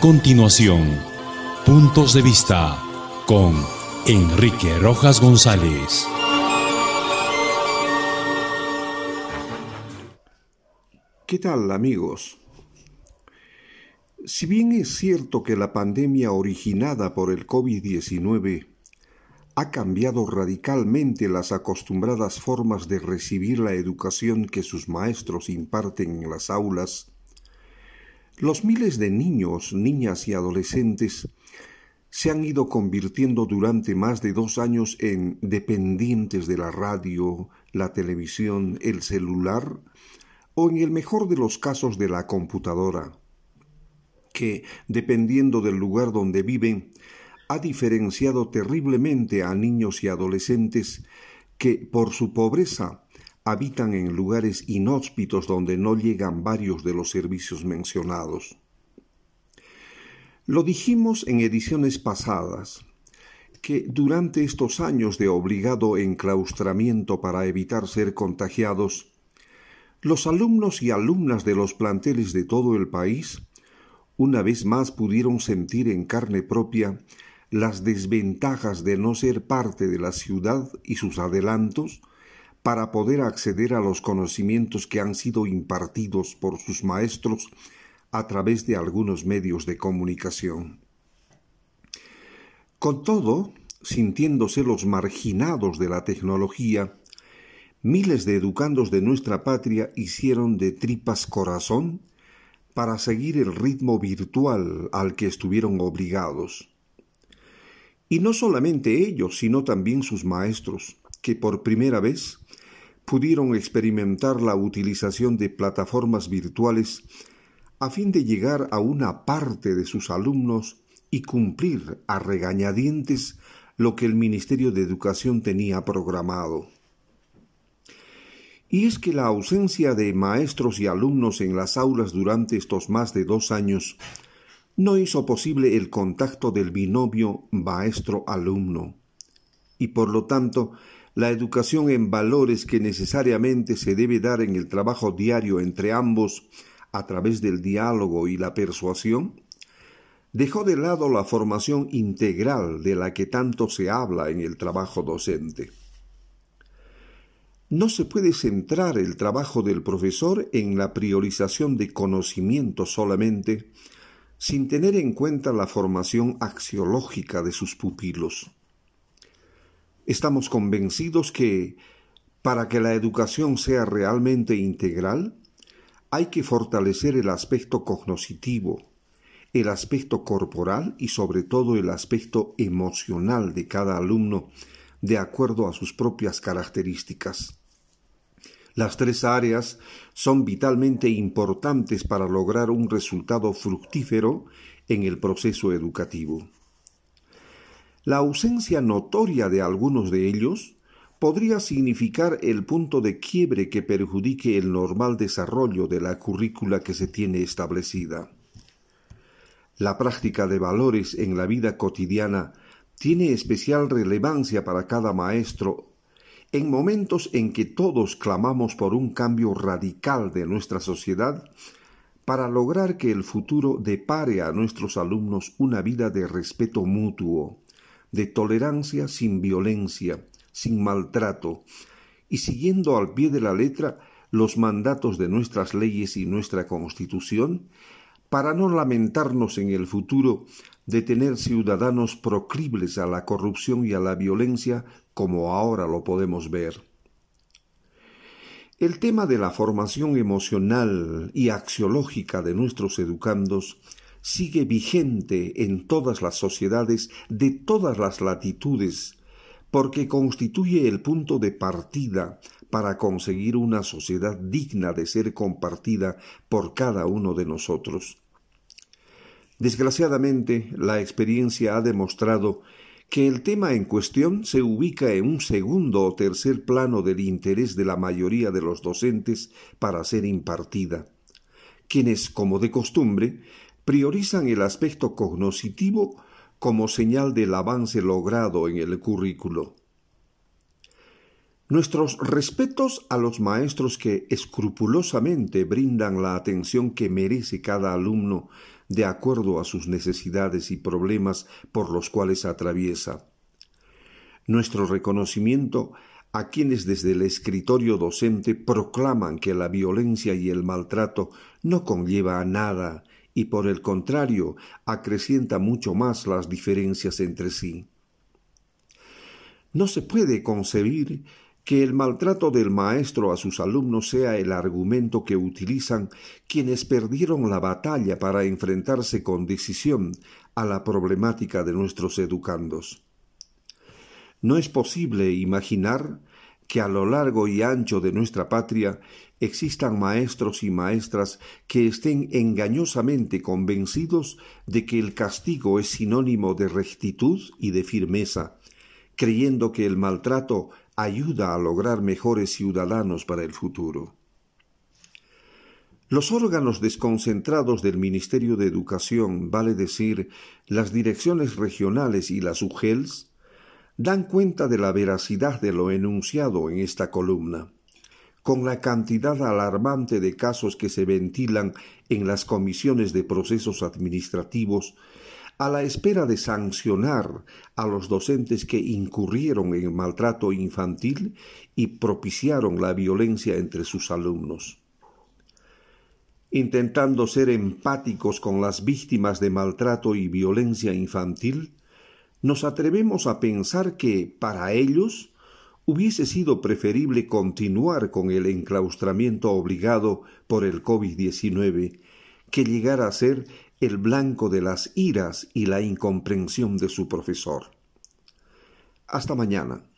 continuación, Puntos de Vista con Enrique Rojas González. ¿Qué tal amigos? Si bien es cierto que la pandemia originada por el COVID-19 ha cambiado radicalmente las acostumbradas formas de recibir la educación que sus maestros imparten en las aulas, los miles de niños, niñas y adolescentes se han ido convirtiendo durante más de dos años en dependientes de la radio, la televisión, el celular o en el mejor de los casos de la computadora, que, dependiendo del lugar donde viven, ha diferenciado terriblemente a niños y adolescentes que, por su pobreza, habitan en lugares inhóspitos donde no llegan varios de los servicios mencionados. Lo dijimos en ediciones pasadas, que durante estos años de obligado enclaustramiento para evitar ser contagiados, los alumnos y alumnas de los planteles de todo el país una vez más pudieron sentir en carne propia las desventajas de no ser parte de la ciudad y sus adelantos para poder acceder a los conocimientos que han sido impartidos por sus maestros a través de algunos medios de comunicación. Con todo, sintiéndose los marginados de la tecnología, miles de educandos de nuestra patria hicieron de tripas corazón para seguir el ritmo virtual al que estuvieron obligados. Y no solamente ellos, sino también sus maestros, que por primera vez pudieron experimentar la utilización de plataformas virtuales a fin de llegar a una parte de sus alumnos y cumplir a regañadientes lo que el Ministerio de Educación tenía programado. Y es que la ausencia de maestros y alumnos en las aulas durante estos más de dos años no hizo posible el contacto del binomio maestro-alumno, y por lo tanto la educación en valores que necesariamente se debe dar en el trabajo diario entre ambos a través del diálogo y la persuasión, dejó de lado la formación integral de la que tanto se habla en el trabajo docente. No se puede centrar el trabajo del profesor en la priorización de conocimiento solamente, sin tener en cuenta la formación axiológica de sus pupilos. Estamos convencidos que, para que la educación sea realmente integral, hay que fortalecer el aspecto cognoscitivo, el aspecto corporal y sobre todo el aspecto emocional de cada alumno de acuerdo a sus propias características. Las tres áreas son vitalmente importantes para lograr un resultado fructífero en el proceso educativo. La ausencia notoria de algunos de ellos podría significar el punto de quiebre que perjudique el normal desarrollo de la currícula que se tiene establecida. La práctica de valores en la vida cotidiana tiene especial relevancia para cada maestro en momentos en que todos clamamos por un cambio radical de nuestra sociedad, para lograr que el futuro depare a nuestros alumnos una vida de respeto mutuo, de tolerancia sin violencia, sin maltrato, y siguiendo al pie de la letra los mandatos de nuestras leyes y nuestra Constitución, para no lamentarnos en el futuro de tener ciudadanos proclibles a la corrupción y a la violencia como ahora lo podemos ver. El tema de la formación emocional y axiológica de nuestros educandos sigue vigente en todas las sociedades de todas las latitudes, porque constituye el punto de partida para conseguir una sociedad digna de ser compartida por cada uno de nosotros. Desgraciadamente, la experiencia ha demostrado que el tema en cuestión se ubica en un segundo o tercer plano del interés de la mayoría de los docentes para ser impartida, quienes, como de costumbre, priorizan el aspecto cognoscitivo como señal del avance logrado en el currículo. Nuestros respetos a los maestros que escrupulosamente brindan la atención que merece cada alumno de acuerdo a sus necesidades y problemas por los cuales atraviesa. Nuestro reconocimiento a quienes desde el escritorio docente proclaman que la violencia y el maltrato no conlleva a nada y por el contrario acrecienta mucho más las diferencias entre sí. No se puede concebir que el maltrato del maestro a sus alumnos sea el argumento que utilizan quienes perdieron la batalla para enfrentarse con decisión a la problemática de nuestros educandos. No es posible imaginar que a lo largo y ancho de nuestra patria existan maestros y maestras que estén engañosamente convencidos de que el castigo es sinónimo de rectitud y de firmeza, creyendo que el maltrato ayuda a lograr mejores ciudadanos para el futuro. Los órganos desconcentrados del Ministerio de Educación, vale decir, las direcciones regionales y las UGELS, dan cuenta de la veracidad de lo enunciado en esta columna. Con la cantidad alarmante de casos que se ventilan en las comisiones de procesos administrativos, a la espera de sancionar a los docentes que incurrieron en maltrato infantil y propiciaron la violencia entre sus alumnos. Intentando ser empáticos con las víctimas de maltrato y violencia infantil, nos atrevemos a pensar que, para ellos, hubiese sido preferible continuar con el enclaustramiento obligado por el COVID-19 que llegar a ser el blanco de las iras y la incomprensión de su profesor. Hasta mañana.